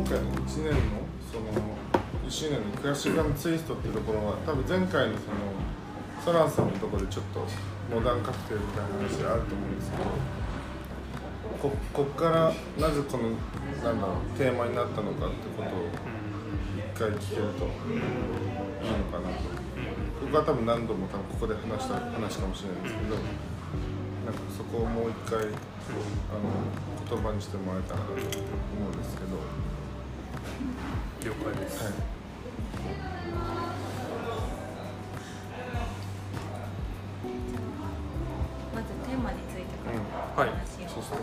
今回の1年のその1周年のクラシカルツイストっていうところは多分前回のそのソランさんのところでちょっとモダンカクテルみたいな話があると思うんですけどここっからなぜこのなんだろうテーマになったのかってことを一回聞けるといいのかなと僕は多分何度も多分ここで話した話かもしれないんですけどなんかそこをもう一回あの言葉にしてもらえたらなと思うんですけど。了解です、はい。まずテーマについてからはい。話を、そうそう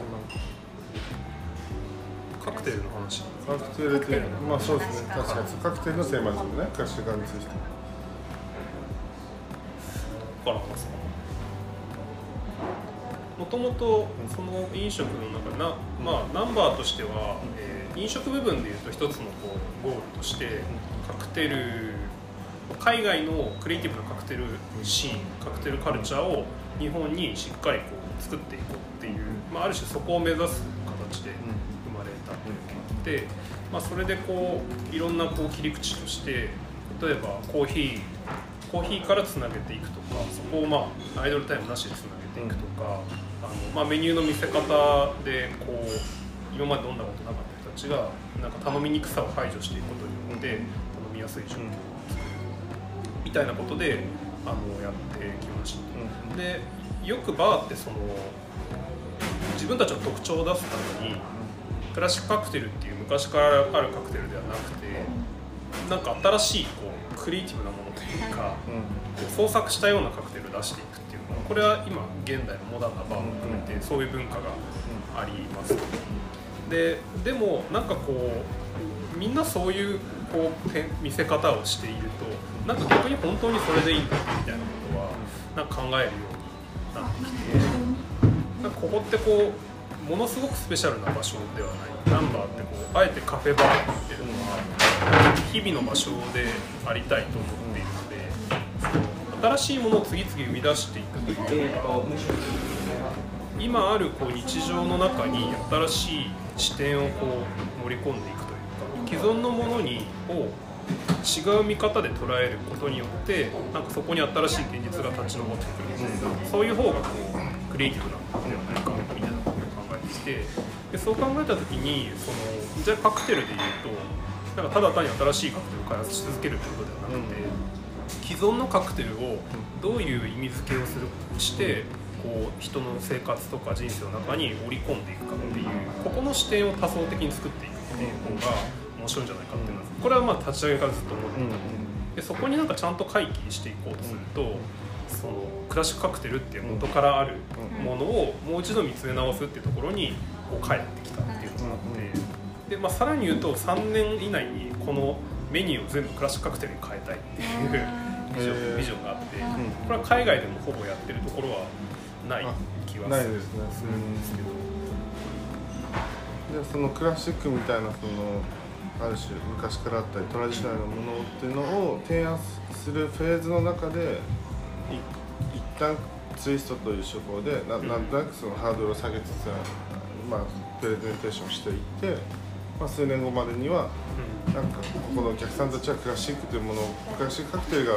カクテルの話。カクテルっていうまあそうですね。確かに。カクテルのテーマですもんね。カシガについてから話すかもともとその飲食の中でな、まあ、ナンバーとしては、えー飲食部分でいうと一つのこうゴールとしてカクテル海外のクリエイティブなカクテルシーンカクテルカルチャーを日本にしっかりこう作っていこうっていう、まあ、ある種そこを目指す形で生まれたというのがあって、まあ、それでこういろんなこう切り口として例えばコーヒーコーヒーからつなげていくとかそこをまあアイドルタイムなしでつなげていくとか、あのまあ、メニューの見せ方でこう今までどんなことなかった人たちがなんか頼みにくさを排除していくことによって頼みやすい状況を作るみたいなことであのやってきました。でよくバーってその自分たちの特徴を出すためにクラシックカクテルっていう昔からあるカクテルではなくてなんか新しいこうクリエイティブなものというか創作したようなカクテルを出していくっていうのはこれは今現代のモダンなバーも含めてそういう文化がありますででもなんかこうみんなそういうこう見せ方をしているとなんか逆に本当にそれでいいんだみたいなことはなんか考えるようになってきてなんかここってこうものすごくスペシャルな場所ではない。ナンバーってこうあえてカフェバーっていうのは日々の場所でありたいと思っているので新しいものを次々生み出していくというか今あるこう日常の中に新しい視点をこう盛り込んでいくというか既存のものにを違う見方で捉えることによってなんかそこに新しい現実が立ち上ってくるみたいなそういう方がこうクリエイティブなのではないかみたいなことを考えていて。でそう考えた時にそのじゃあカクテルでいうとなんかただ単に新しいカクテルを開発し続けるということではなくて、既存のカクテルをどういう意味付けをするしてこう人の生活とか人生の中に織り込んでいくかっていうここの視点を多層的に作っていくっていう方が面白いんじゃないかっていうのはこれはまあ立ち上げからずっと思っていた。でそこになんかちゃんと回帰していこうとすると、そのクラシックカクテルっていう元からあるものをもう一度見つめ直すっていうところにこう帰ってきたっていうのがあってで、まあ、さらに言うと3年以内にこのメニューを全部クラシックカクテルに変えたいっていう ビジョンビジョンがあってこれは海外でもほぼやってるところはない気はする。ないですね。するん。ですけど。でそのクラシックみたいなそのある種昔からあったりトラディショナルなものっていうのを提案するフェーズの中でい一旦ツイストという手法でななんとなくそのハードルを下げつつ、まあ、プレゼンテーションしていって、まあ、数年後までにはなんかここのお客さんたちはクラシックというものをクラシックカクテルが、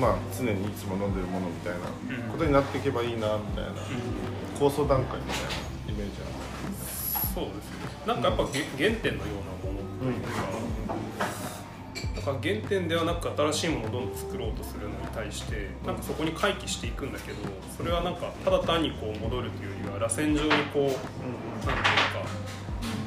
まあ、常にいつも飲んでるものみたいなことになっていけばいいなみたいな。構想段階みたいなイメージある。そうですね。なんかやっぱげ原点のようなものというか、だから原点ではなく新しいものをどんどん作ろうとするのに対してなんかそこに回帰していくんだけどそれはなんかただ単にこう戻るというよりは螺旋状にこう、なんていうか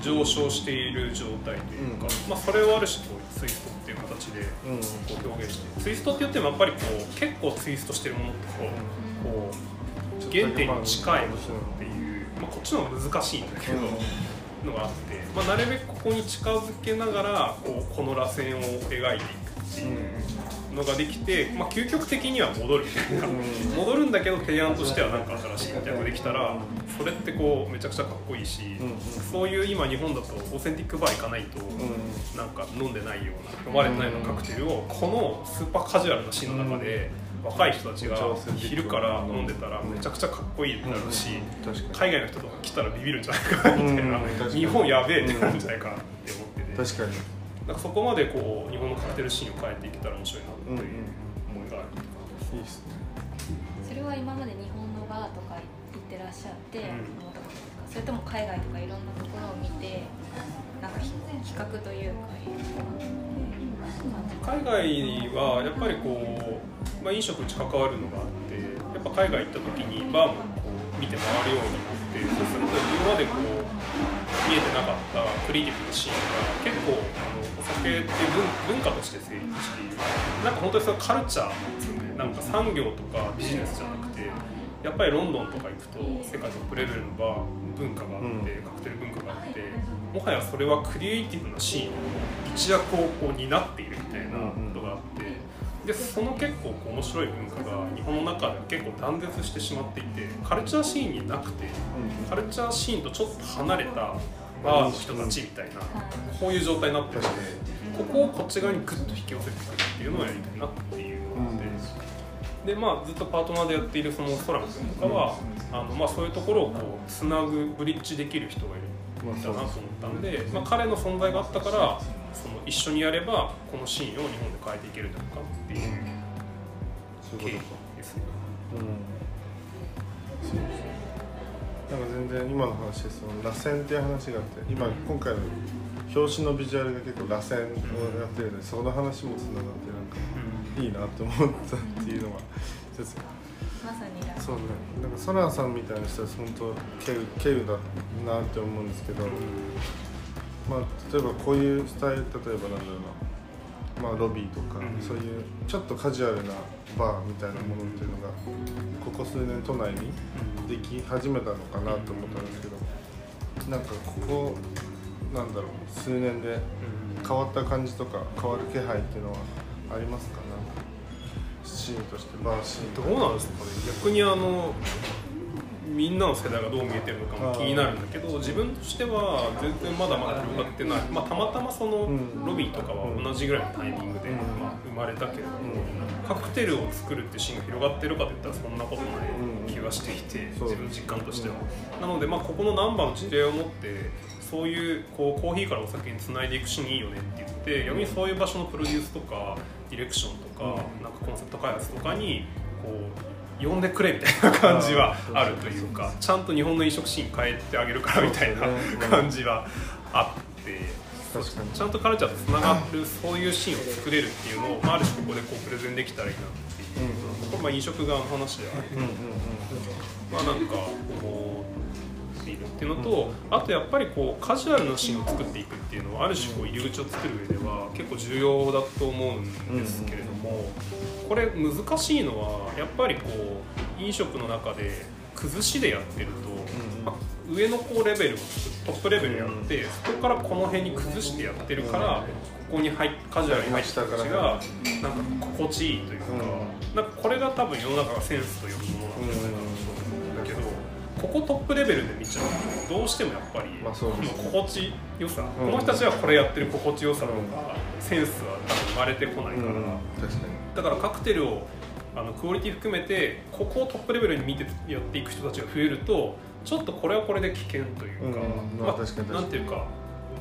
上昇している状態というか、まあ、それをある種こうツイストっていう形でうん。こう表現してツイストって言ってもやっぱりこう結構ツイストしてるものってこうこう原点に近いものっていう、まあ、こっちの方が難しいんだけど、のがあって、まあ、なるべくここに近づけながらこうこの螺旋を描いていくっていうのができて、まあ、究極的には戻るみたいな、戻るんだけど提案としてはなんか新しいみたいなのができたらそれってこうめちゃくちゃかっこいいし、そういう今日本だとオーセンティックバー行かないと、なんか飲んでないような飲まれてないようなカクテルをこのスーパーカジュアルなシーンの中で。若い人たちが昼から飲んでたらめちゃくちゃかっこいいってなるし、海外の人とか来たらビビるんじゃないかなみたいな、日本やべえってなるんじゃないかなって思ってて。確かになんかそこまでこう日本のカクテルシーンを変えていけたら面白いなという思いがある、いいっす。ねそれは今まで日本のバーとか行ってらっしゃって、うん。それとも海外とかいろんなところを見てなんか比比較というか海外はやっぱりこう、まあ、飲食に関わるのがあってやっぱ海外行った時にバーもこう見て回るようになってそうすると今までこう見えてなかったクリエイティブなシーンが結構あのお酒って文文化として成立しているなんか本当にそのカルチャーなんですよねなんか産業とかビジネスじゃなくてやっぱりロンドンとか行くと世界トップレベルのバー文化があって、うん。カクテル文化があってもはやそれはクリエイティブなシーンの一役をこう担っているみたいなことがあってでその結構こう面白い文化が日本の中では結構断絶してしまっていてカルチャーシーンになくてカルチャーシーンとちょっと離れたバーの人たちみたいなこういう状態になってるのでここをこっち側にグッと引き寄せてくるっていうのをやりたいなっていうのがあって。でまあ、ずっとパートナーでやっているそのソラム君とかは、あのまあ、そういうところをこうつなぐブリッジできる人がいるんだなと思ったんで、まあ、彼の存在があったからその一緒にやればこのシーンを日本で変えていけるんじゃないかっていう経緯ですね。うんなんか全然今の話でその螺旋っていう話があって今今回の表紙のビジュアルが結構螺旋をやってるのでその話もつながってなんかいいなと思ったっていうのは一つまさにラそうね。なんかソランさんみたいな人は本当稀有稀有だなって思うんですけど、まあ、例えばこういうスタイル例えばなんだろうな、まあ、ロビーとか、うん。そういうちょっとカジュアルなバーみたいなものっていうのがここ数年都内にでき始めたのかなと思ったんですけどなんかここなんだろう数年で変わった感じとか変わる気配っていうのはありますか？なシーンとしてバーシーンとどうなんですかね？逆にあのみんなの世代がどう見えてるのかも気になるんだけど自分としては全然まだまだ広がってない、まあ、たまたまそのうん。ロビーとかは同じぐらいのタイミングで、うん。まあ、生まれたけれども、カクテルを作るってシーンが広がってるかといったらそんなことない気がしていて、自分の実感としては、なので、まあ、ここのナンバーの事例を持ってそういうこうコーヒーからお酒につないでいくシーンいいよねって言って逆にそういう場所のプロデュースとかディレクションとか、うん。なんかコンセプト開発とかにこう呼んでくれみたいな感じはあるというかちゃんと日本の飲食シーン変えてあげるからみたいな感じはあって。ちゃんとカルチャーとつながるそういうシーンを作れるっていうのを、まあ、ある種ここでこうプレゼンできたらいいなっていう、これまあ飲食側の話ではあるうんうんまあなんか思っていうのとあとやっぱりこうカジュアルなシーンを作っていくっていうのはある種こう入り口を作る上では結構重要だと思うんですけれどもこれ難しいのはやっぱりこう飲食の中で崩しでやってると、まあ上のこうレベルをトップレベルやってそこからこの辺に崩してやってるからここに入っカジュアルに入った人たちがなんか心地いいというかなんかこれが多分世の中がセンスと呼ぶものなんじゃないかここトップレベルで見ちゃう。とどうしてもやっぱりまあそうですこの心地よさ、うん。この人たちはこれやってる心地よさとか、センスは多分生まれてこないから、うん。だからカクテルをあのクオリティ含めてここをトップレベルに見てやっていく人たちが増えるとちょっとこれはこれで危険というか、うんまあなんていうか、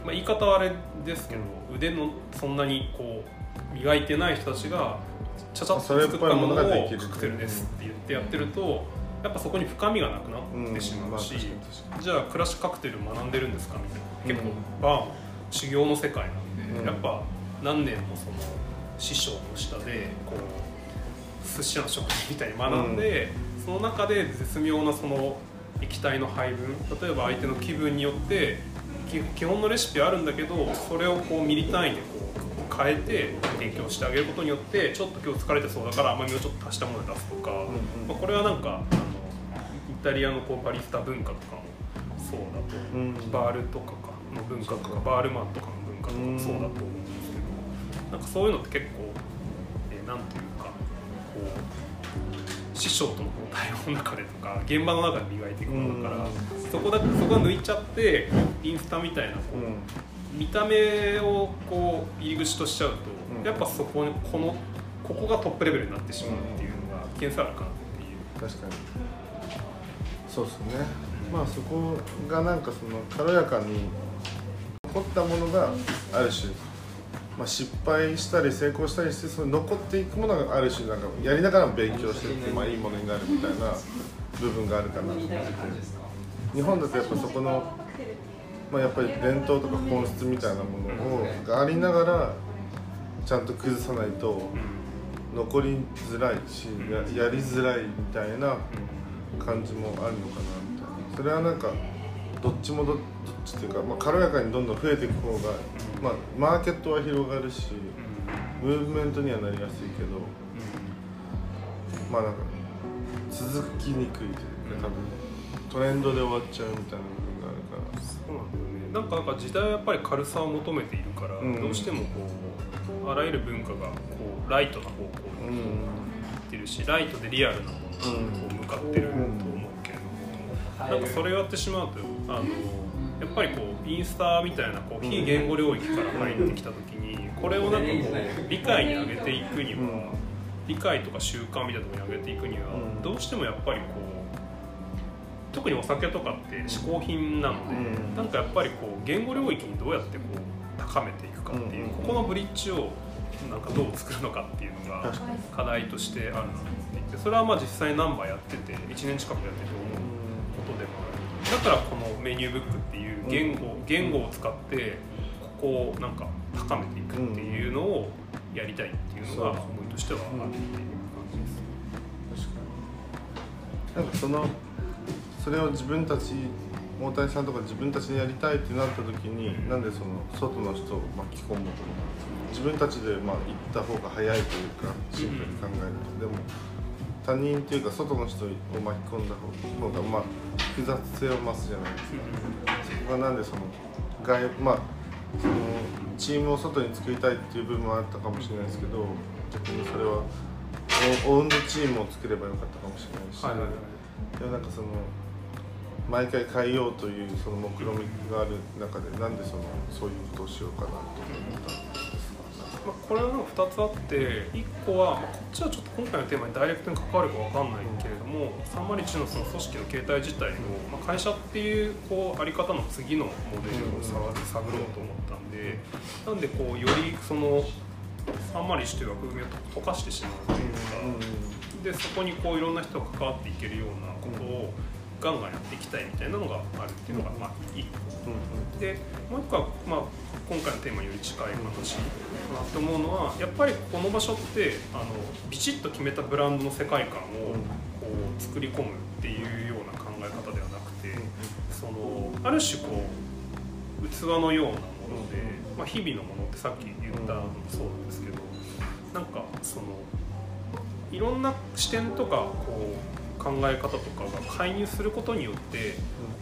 まあ、言い方はあれですけど、腕のそんなにこう磨いてない人たちがちゃちゃっと作ったものをカクテルですって言ってやってるとやっぱそこに深みがなくなってしまうし、うんじゃあクラッシュカクテル学んでるんですかみたいな。結構うんバーも修行の世界なんで、うん。やっぱ何年もその師匠の下でこう寿司屋の職人みたいに学んで、その中で絶妙なその液体の配分例えば相手の気分によってき基本のレシピあるんだけどそれをこうミリ単位でこう変えて提供してあげることによってちょっと今日疲れてそうだから甘みをちょっと足したもので出すとか、んうん。まあ、これはなんかタリアのこうバリスタ文化とかもそうだと、う。ん。バールとかかの文化とかバールマンとかの文化とかもそうだと思うんですけどなんかそういうのって結構、えーなんていうかこう師匠との対話の中でとか現場の中で磨いていくものだから、うん。そこだそこが抜いちゃってインスタみたいなこう、うん。見た目をこう入り口としちゃうと、うん。やっぱそこにこのここがトップレベルになってしまうっていうのが危険さあるかなっていう。確かにそうですね。まあそこがなんかその軽やかに残ったものがある種、まあ、失敗したり成功したりしてその残っていくものがある種なんかやりながら勉強していって、まあ、いいものになるみたいな部分があるかなと思ってて日本だとやっぱそこの、まあ、やっぱり伝統とか本質みたいなものをがありながらちゃんと崩さないと残りづらいしややりづらいみたいな感じもあるのかなみたいな。それはなんかどっちもどどっちっていうか、まあ、軽やかにどんどん増えていく方が、まあ、マーケットは広がるしムーブメントにはなりやすいけどまあなんか続きにくいというか多分トレンドで終わっちゃうみたいな部分があるからそうなんだよねなんかなんか時代はやっぱり軽さを求めているから、うん。どうしてもこうあらゆる文化がこうライトな方向にてるしライトでリアルなものにこう向かってると思うけれども、なんかそれをやってしまうとあのやっぱりこうインスタみたいなこう非言語領域から入ってきた時にこれをなんかこう理解に上げていくには理解とか習慣みたいなところに上げていくにはうん。どうしてもやっぱりこう特にお酒とかって嗜好品なのでうん。なんかやっぱりこう言語領域にどうやってこう高めていくかっていううん。ここのブリッジをなんかどう作るのかっていうのが課題としてあるなと思っていてそれはまあ実際ナンバーやってて1年近くやってて思うことでもある。だからこのメニューブックっていう言語言語を使ってここをなんか高めていくっていうのをやりたいっていうのが思いとしてはあるっていう感じです。確かに。なんかそのそれを自分たち大谷さんとか自分たちでやりたいってなった時になんでその外の人を巻き込むと自分たちでまあ行った方が早いというかシンプルに考えると、でも他人っていうか外の人を巻き込んだ方がまあ複雑性を増すじゃないですか。そこがなんでその外まあそのチームを外に作りたいっていう部分もあったかもしれないですけど逆にそれはオオウンドチームを作ればよかったかもしれないし、はいはいはい。でもなんかその毎回変えようというその目論みがある中でなんでそのそういうことをしようかなと思ったんですか、まあ、これはなんか2つあって1個は、まあ、こっちはちょっと今回のテーマにダイレクトに関わるか分かんないけれども、301のその組織の形態自体を、まあ、会社っていうこうあり方の次のモデルを探探ろうと思ったんでなんでこうよりその301という枠組みを溶かしてしまうというか、でそこにこういろんな人が関わっていけるようなことをガンガンやっていきたいみたいなのがあるっていうのがまあ1個。でもう一個は、まあ、今回のテーマにより近い話かなと思うのはやっぱりこの場所ってあのビチッと決めたブランドの世界観をこう作り込むっていうような考え方ではなくてそのある種こう器のようなもので、まあ、日々のものってさっき言ったのもそうなんですけどなんかそのいろんな視点とかこう考え方とかが介入することによって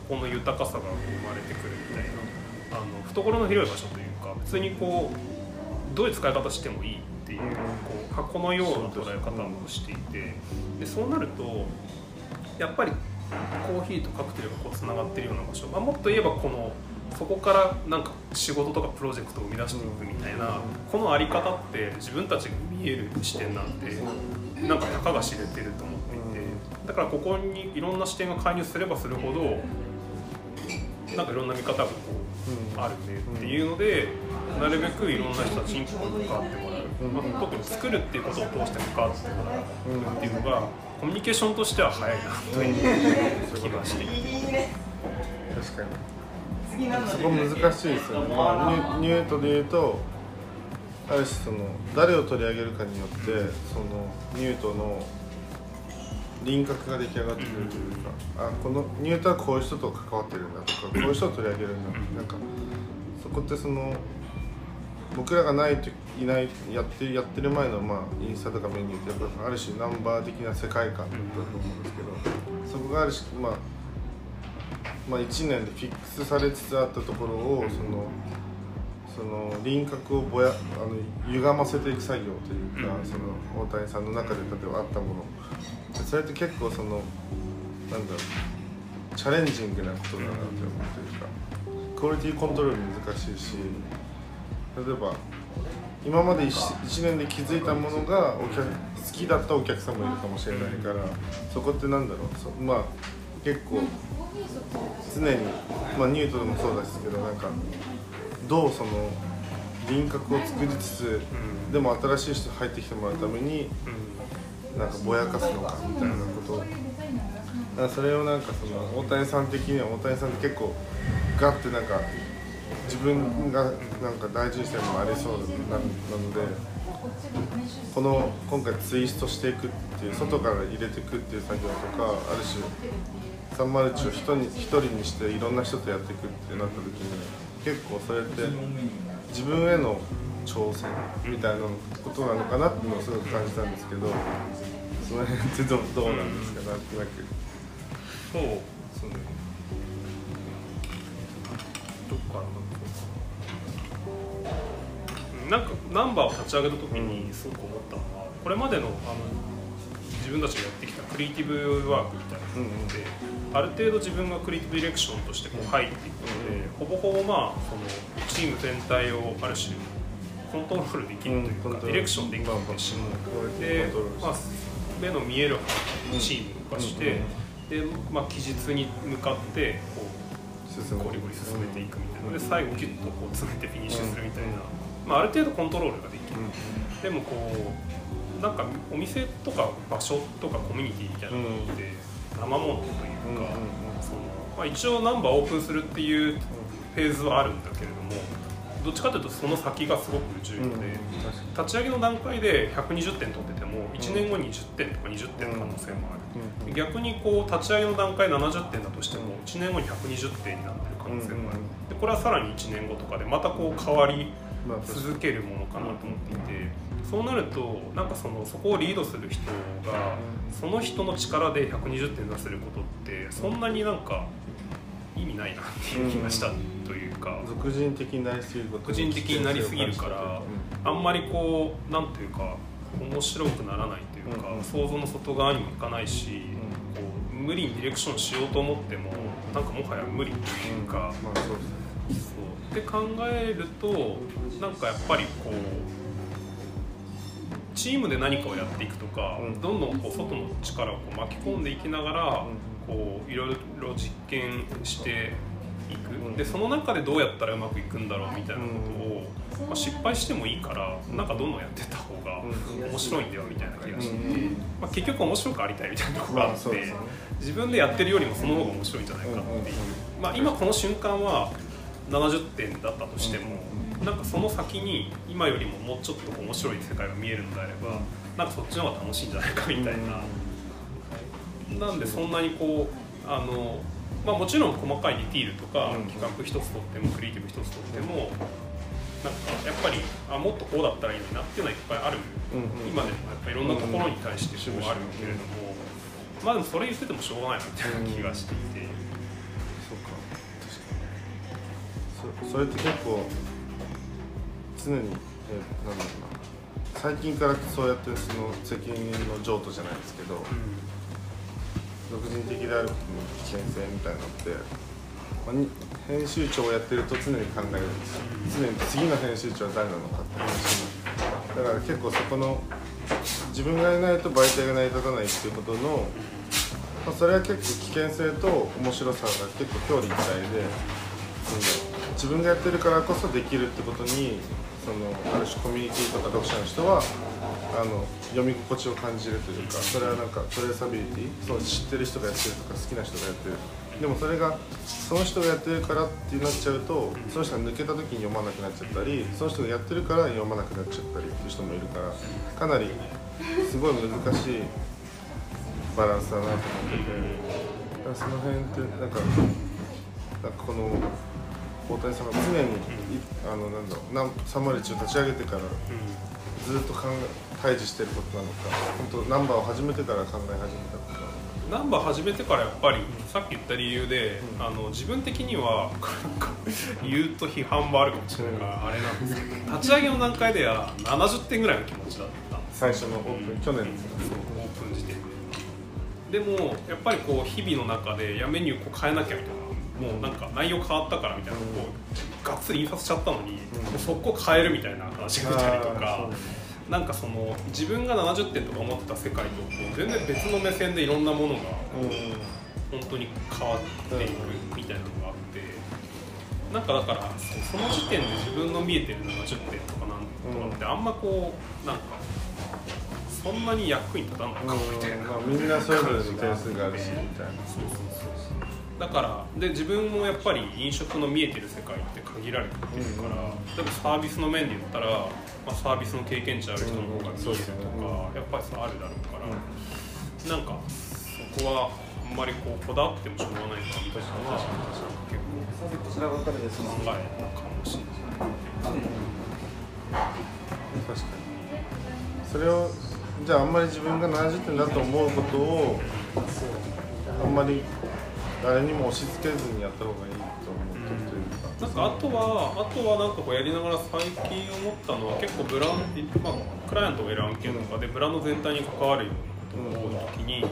この豊かさが生まれてくるみたいなあの懐の広い場所というか別にこうどういう使い方してもいいっていうこう箱のような捉え方をしていてでそうなるとやっぱりコーヒーとカクテルがこうつながってるような場所、まあ、もっと言えばこのそこからなんか仕事とかプロジェクトを生み出していくみたいなこのあり方って自分たちが見える視点なんてなんかたかが知れてると思っだからここにいろんな視点が介入すればするほどなんかいろんな見方がこうあるねっていうのでなるべくいろんな人たちに関わってもらう、まあ、特に作るっていうことを通して関わってもらうっていうのがコミュニケーションとしては早いなという気がしていて。確かに。そこ難しいですよね、まあ、ニュニュートで言うとある種その誰を取り上げるかによってそのニュートの輪郭が出来上がってくるというか、あこのニュートはこういう人と関わってるんだとかこういう人を取り上げるんだなんかそこってその僕らがないといないやってやってる前の、まあ、インスタとかメニューってやっぱある種ナンバー的な世界観だと思うんですけどそこがある種まあまあ、1年でフィックスされつつあったところをそのその輪郭をぼやあの歪ませていく作業というか、うん。その大谷さんの中で例えばあったもの。でそれって結構そのなんだろうチャレンジングなことだなと思うというかクオリティコントロール難しいし例えば今まで 1, 一年で気づいたものがお客好きだったお客さんもいるかもしれないからそこってなんだろうそまあ結構常に、まあ、ニュートンもそうですけどなんかどうその輪郭を作りつつうん。でも新しい人入ってきてもらうためにうんなんかぼやかすのかみたいなことだからそれをなんかその大谷さん的には大谷さんって結構ガッてなんか自分がなんか大事にしてるのもありそうなのでこの今回ツイストしていくっていう外から入れていくっていう作業とかある種サンマルチを人に一人にしていろんな人とやっていくってなった時に結構それって自分への挑戦みたいなことなのかなっていうのをすごく感じたんですけどその辺ってどうどうなんですかなんとなく。そうですねどっからなんかナンバーを立ち上げた時にすごく思ったのはこれまでのあの自分たちがやってきたクリエイティブワークみたいなのって、ある程度自分がクリエイティブディレクションとしてこう入っていくので、ほぼほぼまあそのチーム全体をある種コントロールできるというか、ディレクションできるしで、まあ、目の見えるチームを動かして、で、まあ、期日に向かってこうゴリゴリ進めていくみたいな。ので最後ギュッとこう詰めてフィニッシュするみたいな、まあ、ある程度コントロールができる、でもこうなんかお店とか場所とかコミュニティみたいなのって生ものというか、まあ、一応ナンバーオープンするっていうフェーズはあるんだけれどもどっちかというとその先がすごく重要で、うん。立ち上げの段階で120点取ってても1年後に10点とか20点の可能性もある、逆にこう立ち上げの段階70点だとしても1年後に120点になってる可能性もある、でこれはさらに1年後とかでまたこう変わり続けるものかなと思っていてそうなるとなんかそのそこをリードする人がその人の力で120点出せることってそんなになんか意味ないなっていう気がした。うか。俗人的になりすぎること個人的になりすぎるからあんまりこうなんていうか面白くならないというか、うん。想像の外側にもいかないし、こう無理にディレクションしようと思ってもなんかもはや無理っていうか、まあそうですね。そう。って考えるとなんかやっぱりこうチームで何かをやっていくとか、うん。どんどんこう外の力をこう巻き込んでいきながら、こういろいろ実験していく、うんでその中でどうやったらうまくいくんだろうみたいなことを、まあ、失敗してもいいからなんかどんどんやってった方が面白いんだよみたいな気がしてまあ、結局面白くありたいみたいなところがあって、自分でやってるよりもその方が面白いんじゃないかっていう、まあ、今この瞬間は70点だったとしても、なんかその先に今よりももうちょっと面白い世界が見えるのであれば、なんかそっちの方が楽しいんじゃないかみたいな。なんでそんなにこうあの、まあ、もちろん細かいディティールとかうん。企画一つとってもクリエイティブ一つとってもなんかやっぱりあもっとこうだったらいいなっていうのはいっぱいある、うんうん。今でもやっぱりいろんなところに対してこうあるけれども、まあでもそれ言っててもしょうがないなみたいな気がしていて、そうか。確かにそそれって結構常にえなんだろうな。最近からそうやってその責任の譲渡じゃないですけど独人的であることの危険性みたいなのって、編集長をやってると常に考えるんですよ。常に次の編集長は誰なのかって話にだから結構そこの自分がいないと媒体が成り立たないっていうことの、まあ、それは結構危険性と面白さが結構表裏一体で、うん自分がやってるからこそできるってことにそのある種コミュニティとか読者の人はあの読み心地を感じるというかそれはなんかトレーサビリティそう知ってる人がやってるとか好きな人がやってる。でもそれがその人がやってるからってなっちゃうとその人が抜けた時に読まなくなっちゃったりその人がやってるから読まなくなっちゃったりっていう人もいるからかなりすごい難しいバランスだなと思ってて。だからその辺ってなんかなんかこの大谷さんが常にいあのなんだろうなんサマリチを立ち上げてからずっと考え対峙してることなのか本当ナンバーを始めてから考え始めたことなのか。ナンバー始めてからやっぱりさっき言った理由で、うん。あの自分的には 言うと批判もあるかもしれないから、あれなんですけど立ち上げの段階では70点ぐらいの気持ちだった最初のオープン、うん。去年ですねオープン時点で。でもやっぱりこう日々の中でいやメニューこう変えなきゃみたいなもうなんか内容変わったからみたいなこうがっつり印刷しちゃったのに、うん。速攻変えるみたいな話が出たりとかなんかその自分が70点とか思ってた世界とこう全然別の目線でいろんなものがうん。本当に変わっていくみたいなのがあってなんかだからそその時点で自分の見えてる70点とかなんとかってあんまこうなんかそんなに役に立たないかもみたいな、まあ、みんなそれぞれの点数があるしみたいな。そうそうそうそうだからで自分もやっぱり飲食の見えてる世界って限られてるから、うん例えばサービスの面で言ったら、まあ、サービスの経験値ある人の方が見えるとか、うんそうですね。やっぱりそうあるだろうから、なんかそこはあんまりこうこだわってもしょうがないかみたいなのは結構こちらばかりです考えるかもしれない。確かに。それをじゃああんまり自分が70点だと思うことをあんまり誰にも押し付けずにやった方がいいと思ってるというか、なんかあとはあとはなんかこうやりながら最近思ったのは結構ブランド、まあ、クライアントがいる案件とかでブランド全体に関わるようなことが多い時に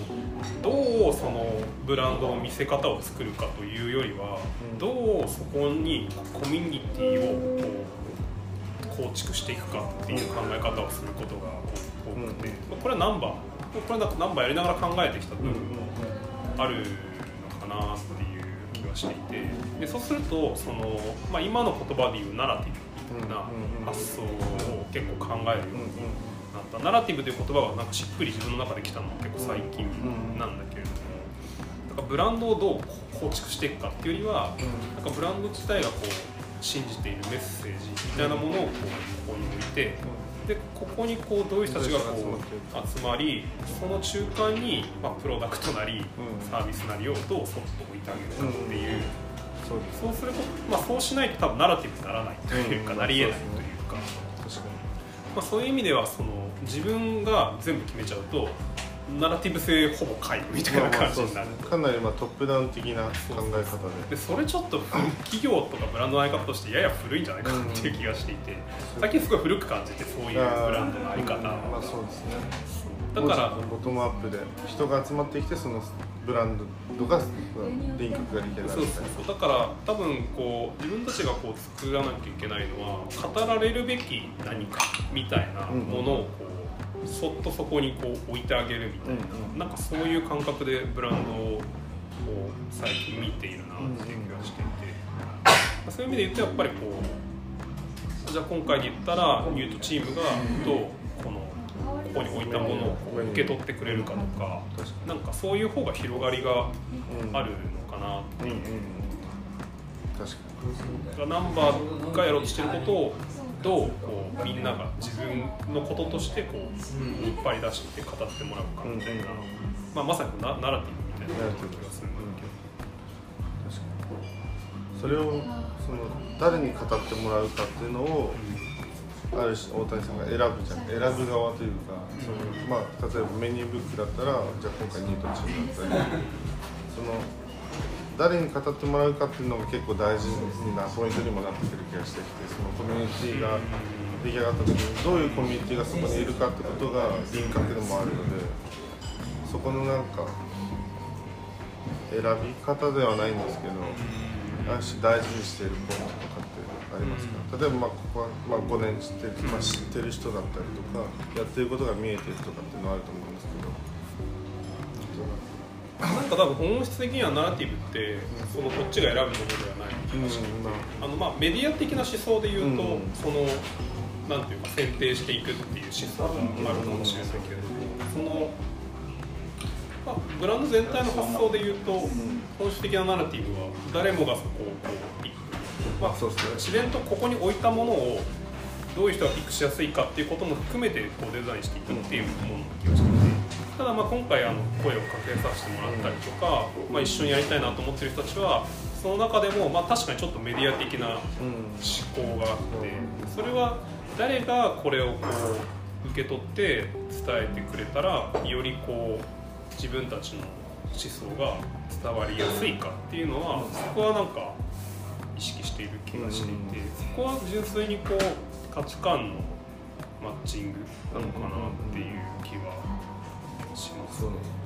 どうそのブランドの見せ方を作るかというよりはうん。どうそこにコミュニティをこう構築していくかっていう考え方をすることが多くてまあこれはナンバーこれはなんかナンバーやりながら考えてきた部分もあるなっていう気がしていて。でそうするとその、まあ、今の言葉で言うナラティブみたいな発想を結構考えるようになった。ナラティブという言葉がなんかしっくり自分の中で来たのは結構最近なんだけれども。なんかブランドをどう構築していくかっていうよりはなんかブランド自体がこう信じているメッセージみたいなものをこうここに置いてでここにこうどういう人たちがこう集まりその中間に、まあ、プロダクトなりうん。サービスなりをどうそっと置いてあげるかっていう、そうですそうすると、まあ、そうしないと多分ナラティブにならないというか、うん。なり得ないというか、確かまあ、そういう意味ではその自分が全部決めちゃうとナラティブ性ほぼ皆無みたいなまあまあ感じになる。かなりまあトップダウン的な考え方で。でそれちょっと古企業とかブランドの在り方としてやや古いんじゃないかなっていう気がしていて、最近すごい古く感じてそういうブランドの在り方まあそうですね。だからボトムアップで人が集まってきてそのブランドが輪郭ができるそうそうそう。だから多分こう自分たちがこう作らなきゃいけないのは語られるべき何かみたいなものをこうそっとそこにこう置いてあげるみたいな、うんうん。なんかそういう感覚でブランドをこう最近見ているなっていう気がしていて、そういう意味で言うとやっぱりこうじゃあ今回で言ったらニュートチームがどうこのここに置いたものをこう受け取ってくれるかとか確かなんかそういう方が広がりがにあるのかなっていううんうんうん。確かだからナンバーがやろうとしてることをどうこうみんなが自分のこととしてこう引っ張り出して語ってもらうかみたいな、うんまあ、まさにナナラティブみたいな気がするんだけど。確かに。それをその誰に語ってもらうかっていうのをある種大谷さんが選ぶじゃん。選ぶ側というかその、まあ、例えばメニューブックだったらじゃあ今回ニュートンチームだったり その誰に語ってもらうかっていうのが結構大事なポイントにもなってくる気がしてきてそのコミュニティが出来上がった時にどういうコミュニティがそこにいるかってことが輪郭でもあるのでそこのなんか選び方ではないんですけどある種大事にしているポイントとかってありますか、例えばまあここは、まあ、5年知ってる、まあ、知ってる人だったりとかやってることが見えてるとかっていうのはあると思うなんか多分本質的にはナラティブってそのこっちが選ぶものではない。うんまあ。のまあメディア的な思想で言うと、うん。そのなんていうか選定していくっていう思想があるかもしれないけれども、その、まあ、ブランド全体の発想で言うと、本質的なナラティブは誰もがそこをこうピックあ、まあそうですね。自然とここに置いたものをどういう人がピックしやすいかっていうことも含めてこうデザインしていくっていうものな気がしていてただまあ今回あの声をかけさせてもらったりとか、まあ、一緒にやりたいなと思ってる人たちはその中でもまあ確かにちょっとメディア的なうん思考があってそれは誰がこれをこう受け取って伝えてくれたらよりこう自分たちの思想が伝わりやすいかっていうのはそこはなんか意識している気がしていてそこは純粋にこう価値観のマッチングなのかなっていう気はしますそうね。